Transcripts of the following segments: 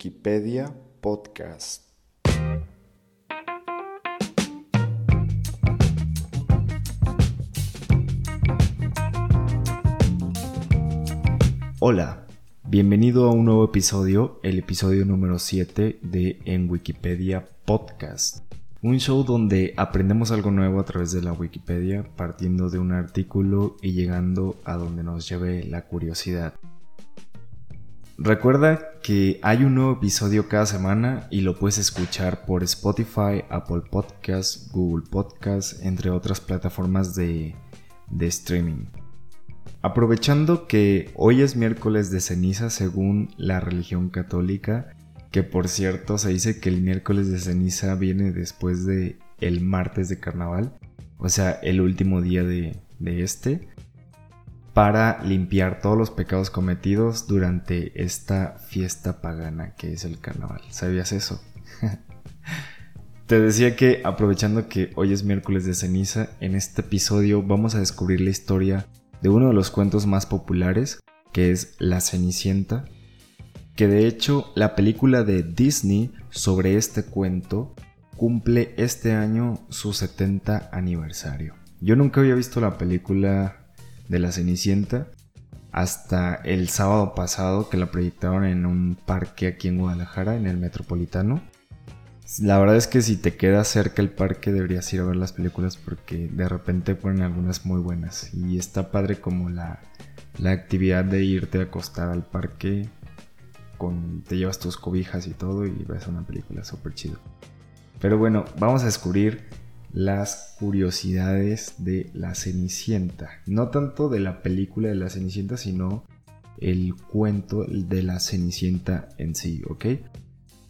Wikipedia Podcast. Hola, bienvenido a un nuevo episodio, el episodio número 7 de En Wikipedia Podcast. Un show donde aprendemos algo nuevo a través de la Wikipedia, partiendo de un artículo y llegando a donde nos lleve la curiosidad. Recuerda que hay un nuevo episodio cada semana y lo puedes escuchar por Spotify, Apple Podcasts, Google Podcasts, entre otras plataformas de, de streaming. Aprovechando que hoy es miércoles de ceniza según la religión católica, que por cierto se dice que el miércoles de ceniza viene después de el martes de carnaval, o sea, el último día de, de este, para limpiar todos los pecados cometidos durante esta fiesta pagana que es el carnaval. ¿Sabías eso? Te decía que aprovechando que hoy es miércoles de ceniza, en este episodio vamos a descubrir la historia de uno de los cuentos más populares, que es La Cenicienta, que de hecho la película de Disney sobre este cuento cumple este año su 70 aniversario. Yo nunca había visto la película de La Cenicienta hasta el sábado pasado que la proyectaron en un parque aquí en Guadalajara, en el Metropolitano. La verdad es que si te queda cerca el parque deberías ir a ver las películas porque de repente ponen algunas muy buenas y está padre como la, la actividad de irte a acostar al parque te llevas tus cobijas y todo y ves una película súper chido. Pero bueno, vamos a descubrir las curiosidades de la Cenicienta. No tanto de la película de la Cenicienta, sino el cuento de la Cenicienta en sí, ¿ok?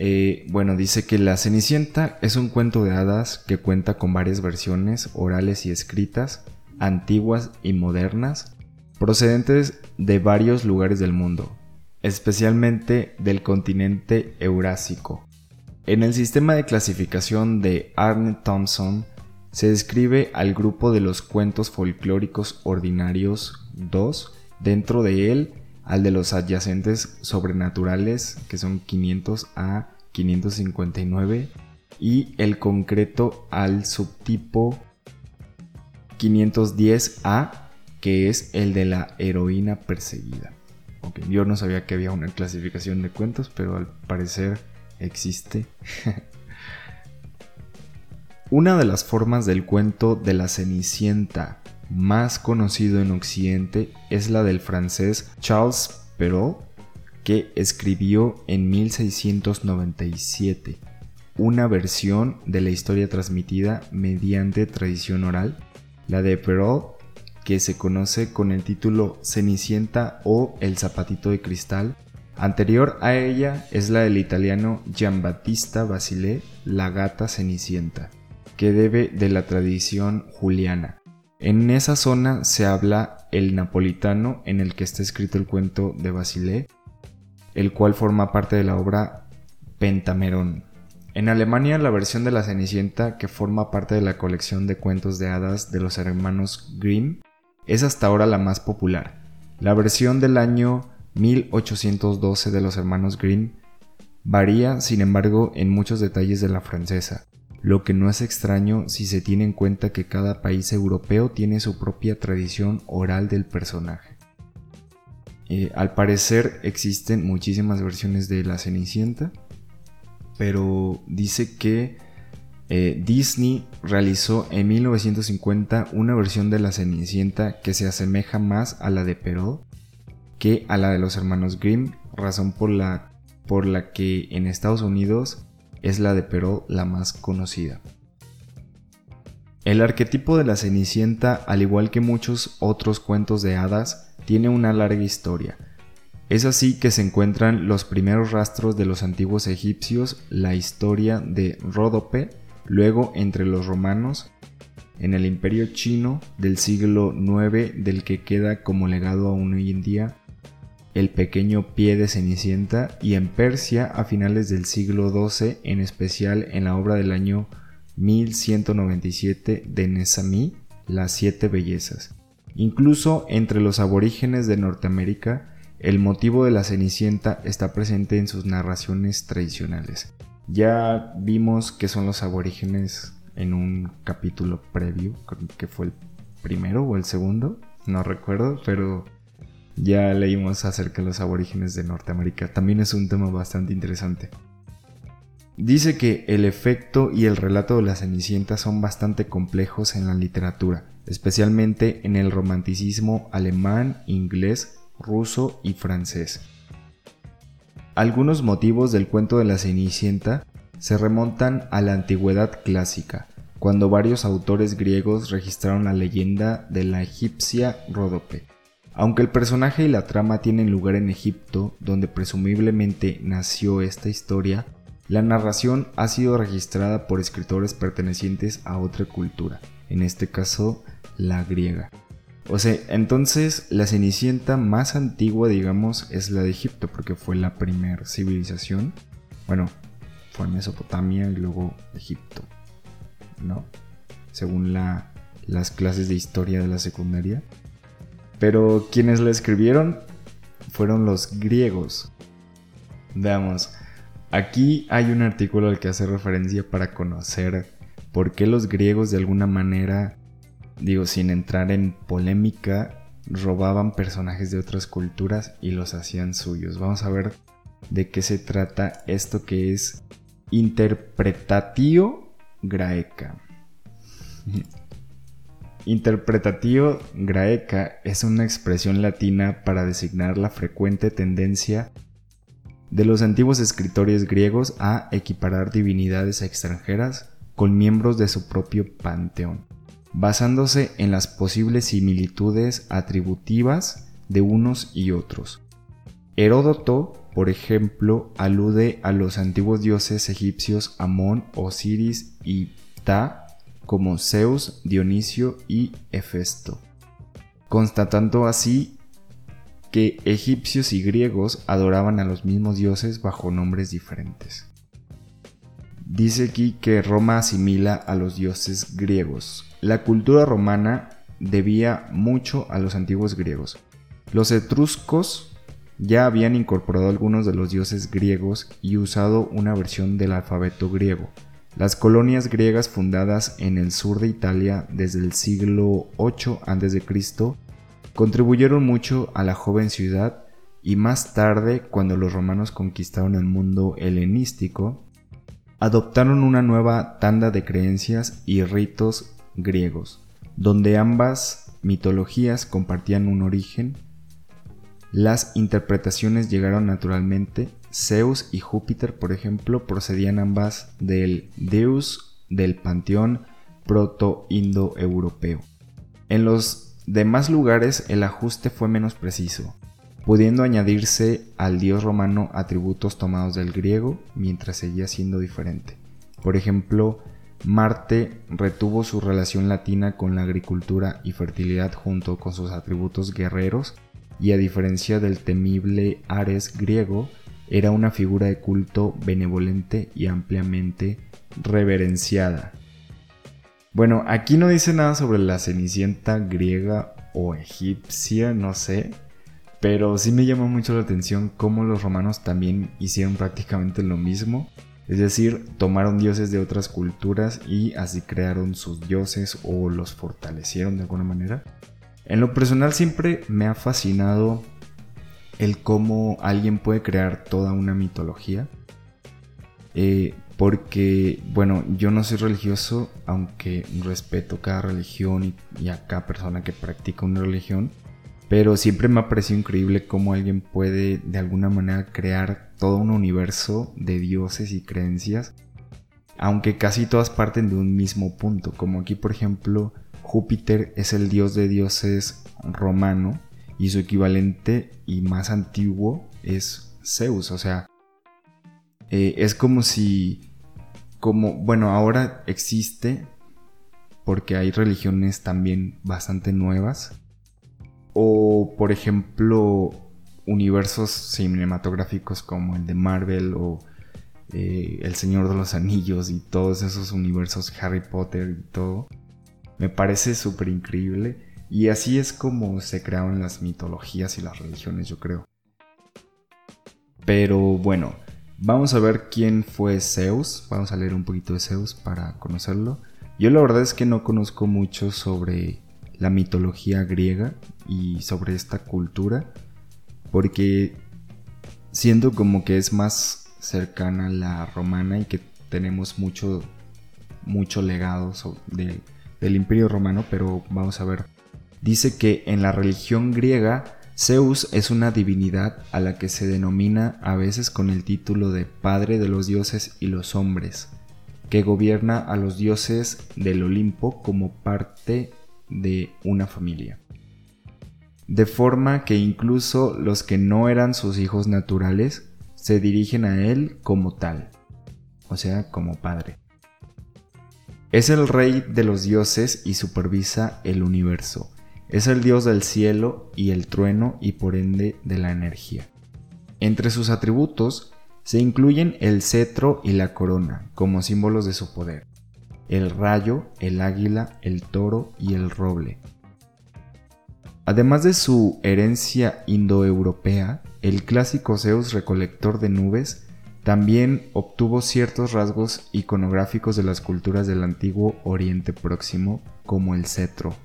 Eh, bueno, dice que La Cenicienta es un cuento de hadas que cuenta con varias versiones orales y escritas, antiguas y modernas, procedentes de varios lugares del mundo, especialmente del continente eurásico. En el sistema de clasificación de Arne Thompson se describe al grupo de los cuentos folclóricos ordinarios 2, dentro de él al de los adyacentes sobrenaturales que son 500 a 559 y el concreto al subtipo 510A que es el de la heroína perseguida. Yo no sabía que había una clasificación de cuentos, pero al parecer existe. una de las formas del cuento de la Cenicienta más conocido en Occidente es la del francés Charles Perrault, que escribió en 1697 una versión de la historia transmitida mediante tradición oral. La de Perrault que se conoce con el título Cenicienta o El zapatito de cristal. Anterior a ella es la del italiano Giambattista Basile, La gata cenicienta, que debe de la tradición juliana. En esa zona se habla el napolitano en el que está escrito el cuento de Basile, el cual forma parte de la obra Pentamerón. En Alemania, la versión de la Cenicienta, que forma parte de la colección de cuentos de hadas de los hermanos Grimm, es hasta ahora la más popular. La versión del año 1812 de los hermanos Grimm varía, sin embargo, en muchos detalles de la francesa, lo que no es extraño si se tiene en cuenta que cada país europeo tiene su propia tradición oral del personaje. Eh, al parecer existen muchísimas versiones de la Cenicienta, pero dice que eh, Disney realizó en 1950 una versión de la Cenicienta que se asemeja más a la de Perrault que a la de los hermanos Grimm, razón por la, por la que en Estados Unidos es la de Perrault la más conocida. El arquetipo de la Cenicienta, al igual que muchos otros cuentos de hadas, tiene una larga historia. Es así que se encuentran los primeros rastros de los antiguos egipcios, la historia de Ródope, luego entre los romanos, en el imperio chino del siglo IX del que queda como legado aún hoy en día el pequeño pie de Cenicienta y en Persia a finales del siglo XII, en especial en la obra del año 1197 de Nesami, Las Siete Bellezas. Incluso entre los aborígenes de Norteamérica, el motivo de la Cenicienta está presente en sus narraciones tradicionales. Ya vimos que son los aborígenes en un capítulo previo, que fue el primero o el segundo, no recuerdo, pero ya leímos acerca de los aborígenes de Norteamérica. También es un tema bastante interesante. Dice que el efecto y el relato de la Cenicienta son bastante complejos en la literatura, especialmente en el romanticismo alemán, inglés, ruso y francés. Algunos motivos del cuento de la Cenicienta se remontan a la antigüedad clásica, cuando varios autores griegos registraron la leyenda de la egipcia Ródope. Aunque el personaje y la trama tienen lugar en Egipto, donde presumiblemente nació esta historia, la narración ha sido registrada por escritores pertenecientes a otra cultura, en este caso la griega. O sea, entonces la Cenicienta más antigua, digamos, es la de Egipto, porque fue la primera civilización. Bueno, fue Mesopotamia y luego Egipto. ¿no? Según las clases de historia de la secundaria. Pero quienes la escribieron fueron los griegos. Veamos, aquí hay un artículo al que hace referencia para conocer por qué los griegos de alguna manera, digo, sin entrar en polémica, robaban personajes de otras culturas y los hacían suyos. Vamos a ver de qué se trata esto que es interpretatio graeca. Interpretatio graeca es una expresión latina para designar la frecuente tendencia de los antiguos escritores griegos a equiparar divinidades extranjeras con miembros de su propio panteón, basándose en las posibles similitudes atributivas de unos y otros. Heródoto, por ejemplo, alude a los antiguos dioses egipcios Amón, Osiris y Ptah como Zeus, Dionisio y Hefesto, constatando así que egipcios y griegos adoraban a los mismos dioses bajo nombres diferentes. Dice aquí que Roma asimila a los dioses griegos. La cultura romana debía mucho a los antiguos griegos. Los etruscos ya habían incorporado algunos de los dioses griegos y usado una versión del alfabeto griego, las colonias griegas fundadas en el sur de Italia desde el siglo 8 a.C. contribuyeron mucho a la joven ciudad y más tarde, cuando los romanos conquistaron el mundo helenístico, adoptaron una nueva tanda de creencias y ritos griegos, donde ambas mitologías compartían un origen. Las interpretaciones llegaron naturalmente Zeus y Júpiter, por ejemplo, procedían ambas del Deus del panteón proto-indoeuropeo. En los demás lugares el ajuste fue menos preciso, pudiendo añadirse al dios romano atributos tomados del griego mientras seguía siendo diferente. Por ejemplo, Marte retuvo su relación latina con la agricultura y fertilidad junto con sus atributos guerreros y a diferencia del temible Ares griego, era una figura de culto benevolente y ampliamente reverenciada. Bueno, aquí no dice nada sobre la cenicienta griega o egipcia, no sé, pero sí me llama mucho la atención cómo los romanos también hicieron prácticamente lo mismo, es decir, tomaron dioses de otras culturas y así crearon sus dioses o los fortalecieron de alguna manera. En lo personal siempre me ha fascinado el cómo alguien puede crear toda una mitología. Eh, porque, bueno, yo no soy religioso, aunque respeto cada religión y, a cada persona que practica una religión. Pero siempre me ha parecido increíble cómo alguien puede de alguna manera crear todo un universo de dioses y creencias. Aunque casi todas parten de un mismo punto. Como aquí, por ejemplo, Júpiter es el dios de dioses romano y su equivalente y más antiguo es Zeus. O sea, eh, es como si, como, bueno, ahora existe porque hay religiones también bastante nuevas. O, por ejemplo, universos cinematográficos como el de Marvel o eh, El Señor de los Anillos y todos esos universos Harry Potter y todo. Me parece súper increíble y así es como se crearon las mitologías y las religiones, yo creo. Pero bueno, vamos a ver quién fue Zeus. Vamos a leer un poquito de Zeus para conocerlo. Yo la verdad es que no conozco mucho sobre la mitología griega y sobre esta cultura. Porque siento como que es más cercana a la romana y que tenemos mucho, mucho legado del imperio romano, pero vamos a ver. Dice que en la religión griega Zeus es una divinidad a la que se denomina a veces con el título de Padre de los dioses y los hombres, que gobierna a los dioses del Olimpo como parte de una familia. De forma que incluso los que no eran sus hijos naturales se dirigen a él como tal, o sea, como padre. Es el rey de los dioses y supervisa el universo. Es el dios del cielo y el trueno y por ende de la energía. Entre sus atributos se incluyen el cetro y la corona como símbolos de su poder, el rayo, el águila, el toro y el roble. Además de su herencia indoeuropea, el clásico Zeus recolector de nubes también obtuvo ciertos rasgos iconográficos de las culturas del antiguo Oriente Próximo, como el cetro.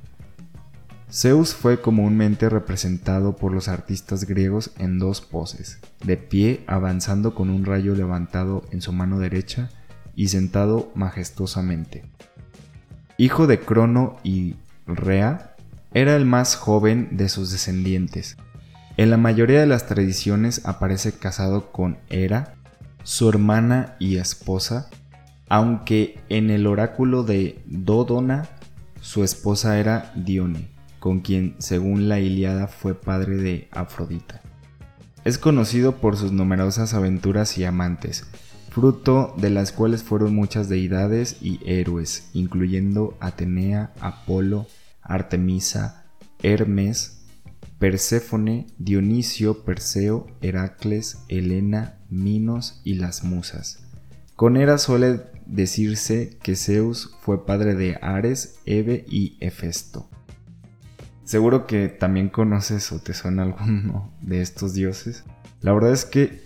Zeus fue comúnmente representado por los artistas griegos en dos poses, de pie avanzando con un rayo levantado en su mano derecha y sentado majestuosamente. Hijo de Crono y Rea, era el más joven de sus descendientes, en la mayoría de las tradiciones aparece casado con Hera, su hermana y esposa, aunque en el oráculo de Dodona su esposa era Dione, con quien según la Iliada fue padre de Afrodita. Es conocido por sus numerosas aventuras y amantes, fruto de las cuales fueron muchas deidades y héroes, incluyendo Atenea, Apolo, Artemisa, Hermes, Perséfone, Dionisio, Perseo, Heracles, Helena, Minos y las musas. Con Hera suele decirse que Zeus fue padre de Ares, Eve y Hefesto. Seguro que también conoces o te suena alguno de estos dioses. La verdad es que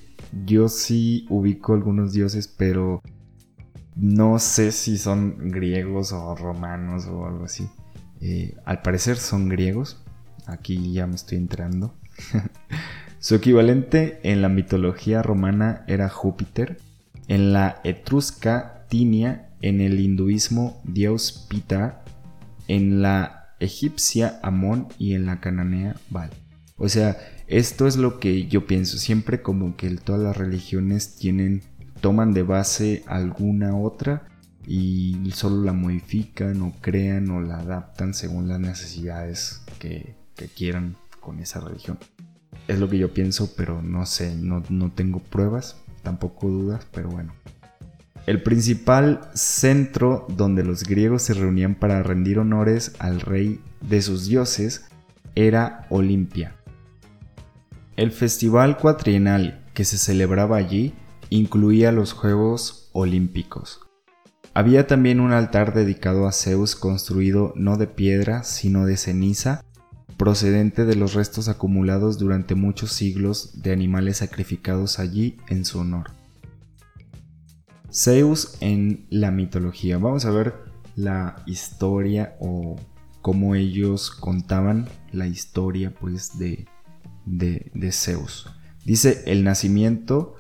yo sí ubico algunos dioses, pero no sé si son griegos o romanos o algo así. Eh, al parecer son griegos, aquí ya me estoy entrando. Su equivalente en la mitología romana era Júpiter, en la etrusca Tinia, en el hinduismo Dios Pita, en la egipcia Amón y en la cananea Baal. O sea, esto es lo que yo pienso, siempre como que todas las religiones tienen toman de base alguna otra y solo la modifican o crean o la adaptan según las necesidades que que quieran con esa religión. Es lo que yo pienso, pero no sé, no, tengo pruebas, tampoco dudas, pero bueno. El principal centro donde los griegos se reunían para rendir honores al rey de sus dioses era Olimpia. El festival cuatrienal que se celebraba allí incluía los Juegos Olímpicos. Había también un altar dedicado a Zeus construido no de piedra sino de ceniza procedente de los restos acumulados durante muchos siglos de animales sacrificados allí en su honor. Zeus en la mitología. Vamos a ver la historia o cómo ellos contaban la historia pues de, de, de Zeus. Dice el nacimiento.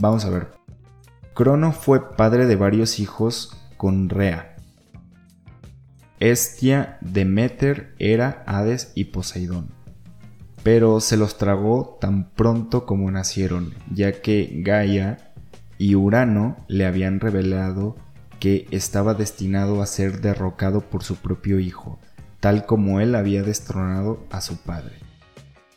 Vamos a ver. Crono fue padre de varios hijos con Rea, Estia, Demeter, Hera, Hades y Poseidón. Pero se los tragó tan pronto como nacieron, ya que Gaia y Urano le habían revelado que estaba destinado a ser derrocado por su propio hijo, tal como él había destronado a su padre.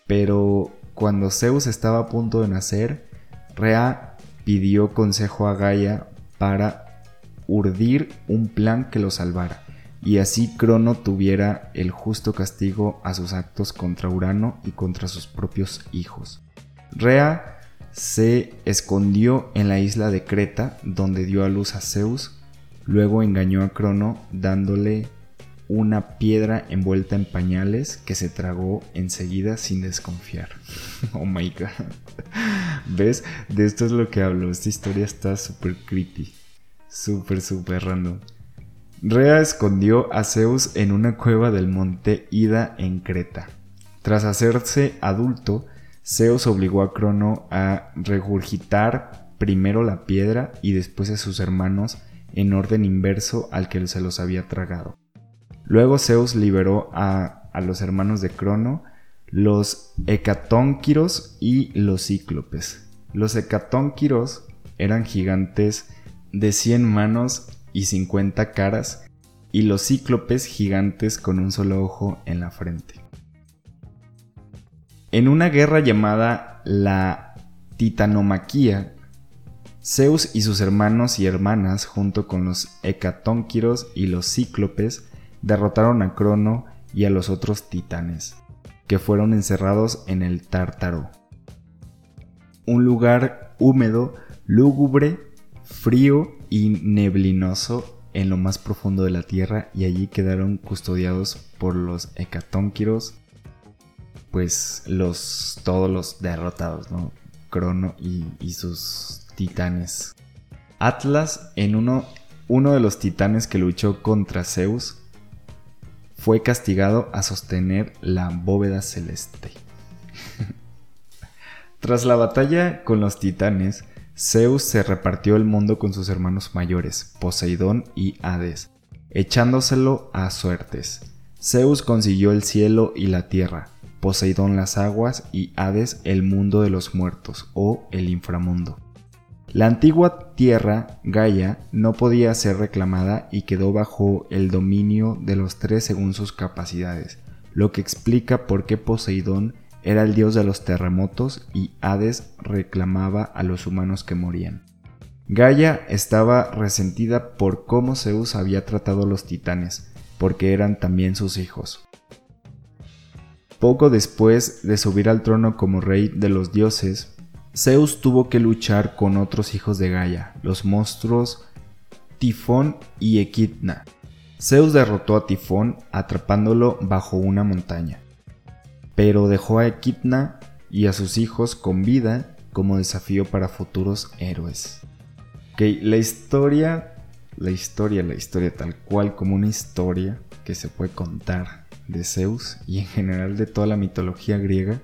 Pero cuando Zeus estaba a punto de nacer, Rea pidió consejo a Gaia para urdir un plan que lo salvara y así Crono tuviera el justo castigo a sus actos contra Urano y contra sus propios hijos. Rea se escondió en la isla de Creta, donde dio a luz a Zeus, luego engañó a Crono dándole una piedra envuelta en pañales que se tragó enseguida sin desconfiar. oh my god. ¿Ves? De esto es lo que hablo. Esta historia está súper creepy. Súper, súper random. Rea escondió a Zeus en una cueva del monte Ida en Creta. Tras hacerse adulto, Zeus obligó a Crono a regurgitar primero la piedra y después a sus hermanos en orden inverso al que se los había tragado. Luego Zeus liberó a, los hermanos de Crono, los hecatónquiros y los cíclopes. Los hecatónquiros eran gigantes de 100 manos y 50 caras, y los cíclopes gigantes con un solo ojo en la frente. En una guerra llamada la Titanomaquía, Zeus y sus hermanos y hermanas, junto con los hecatónquiros y los cíclopes, derrotaron a Crono y a los otros titanes, que fueron encerrados en el Tártaro, un lugar húmedo, lúgubre, frío y neblinoso en lo más profundo de la tierra y allí quedaron custodiados por los hecatónquiros, pues los todos los derrotados, ¿no? Crono y, y sus titanes. Atlas, en uno, uno de los titanes que luchó contra Zeus, fue castigado a sostener la bóveda celeste. Tras la batalla con los titanes, Zeus se repartió el mundo con sus hermanos mayores, Poseidón y Hades, echándoselo a suertes. Zeus consiguió el cielo y la tierra, Poseidón las aguas y Hades el mundo de los muertos o el inframundo. La antigua tierra, Gaia, no podía ser reclamada y quedó bajo el dominio de los tres según sus capacidades, lo que explica por qué Poseidón era el dios de los terremotos y Hades reclamaba a los humanos que morían. Gaia estaba resentida por cómo Zeus había tratado a los titanes, porque eran también sus hijos. Poco después de subir al trono como rey de los dioses, Zeus tuvo que luchar con otros hijos de Gaia, los monstruos Tifón y Equidna. Zeus derrotó a Tifón atrapándolo bajo una montaña pero dejó a Equidna y a sus hijos con vida como desafío para futuros héroes. Ok, la historia, la historia, la historia tal cual como una historia que se puede contar de Zeus y en general de toda la mitología griega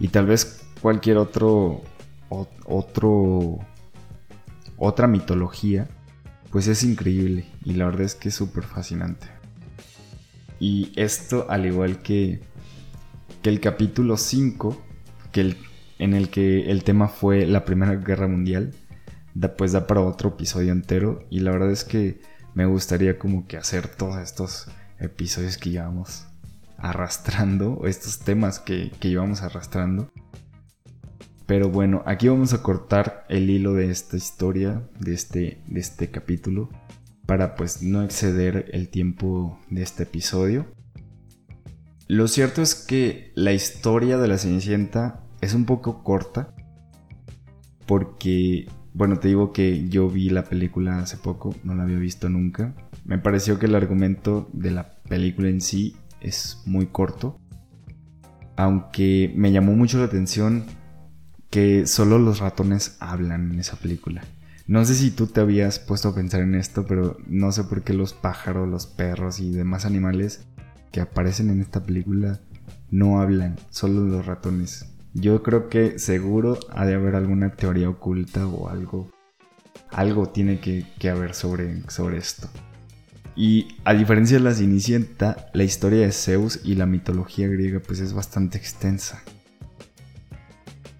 y tal vez cualquier otro, otro, otra mitología, pues es increíble y la verdad es que es súper fascinante. Y esto al igual que que el capítulo 5, que en el que el tema fue la Primera Guerra Mundial, da, pues da para otro episodio entero y la verdad es que me gustaría como que hacer todos estos episodios que llevamos arrastrando, o estos temas que, que llevamos arrastrando. Pero bueno, aquí vamos a cortar el hilo de esta historia, de este, de este capítulo, para pues no exceder el tiempo de este episodio. Lo cierto es que la historia de la Cenicienta es un poco corta. Porque, bueno, te digo que yo vi la película hace poco, no la había visto nunca. Me pareció que el argumento de la película en sí es muy corto. Aunque me llamó mucho la atención que solo los ratones hablan en esa película. No sé si tú te habías puesto a pensar en esto, pero no sé por qué los pájaros, los perros y demás animales que aparecen en esta película no hablan, solo los ratones. Yo creo que seguro ha de haber alguna teoría oculta o algo. Algo tiene que, haber sobre, sobre esto. Y a diferencia de la Cenicienta, la historia de Zeus y la mitología griega pues es bastante extensa.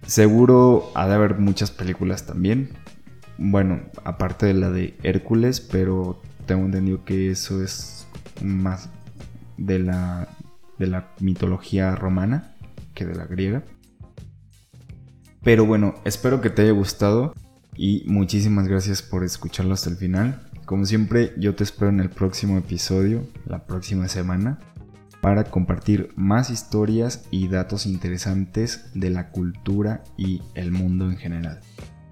Seguro ha de haber muchas películas también. Bueno, aparte de la de Hércules, pero tengo entendido que eso es más de la, de la mitología romana que de la griega. Pero bueno, espero que te haya gustado y muchísimas gracias por escucharlo hasta el final. Como siempre, yo te espero en el próximo episodio, la próxima semana, para compartir más historias y datos interesantes de la cultura y el mundo en general.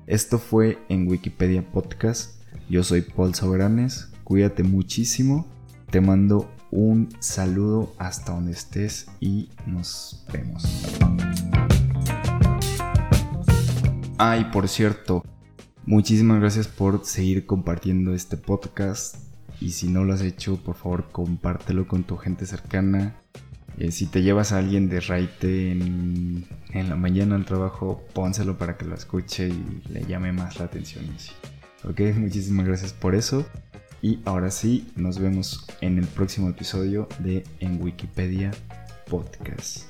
Esto fue en Wikipedia Podcast. Yo soy Paul Soberanes. Cuídate muchísimo. Te mando Un saludo hasta donde estés y nos vemos. Ay, por cierto, muchísimas gracias por seguir compartiendo este podcast. Y si no lo has hecho, por favor, compártelo con tu gente cercana. Eh, si te llevas a alguien de raite en, la mañana al trabajo, pónselo para que lo escuche y le llame más la atención. Ok, muchísimas gracias por eso. Y ahora sí, nos vemos en el próximo episodio de En Wikipedia Podcast.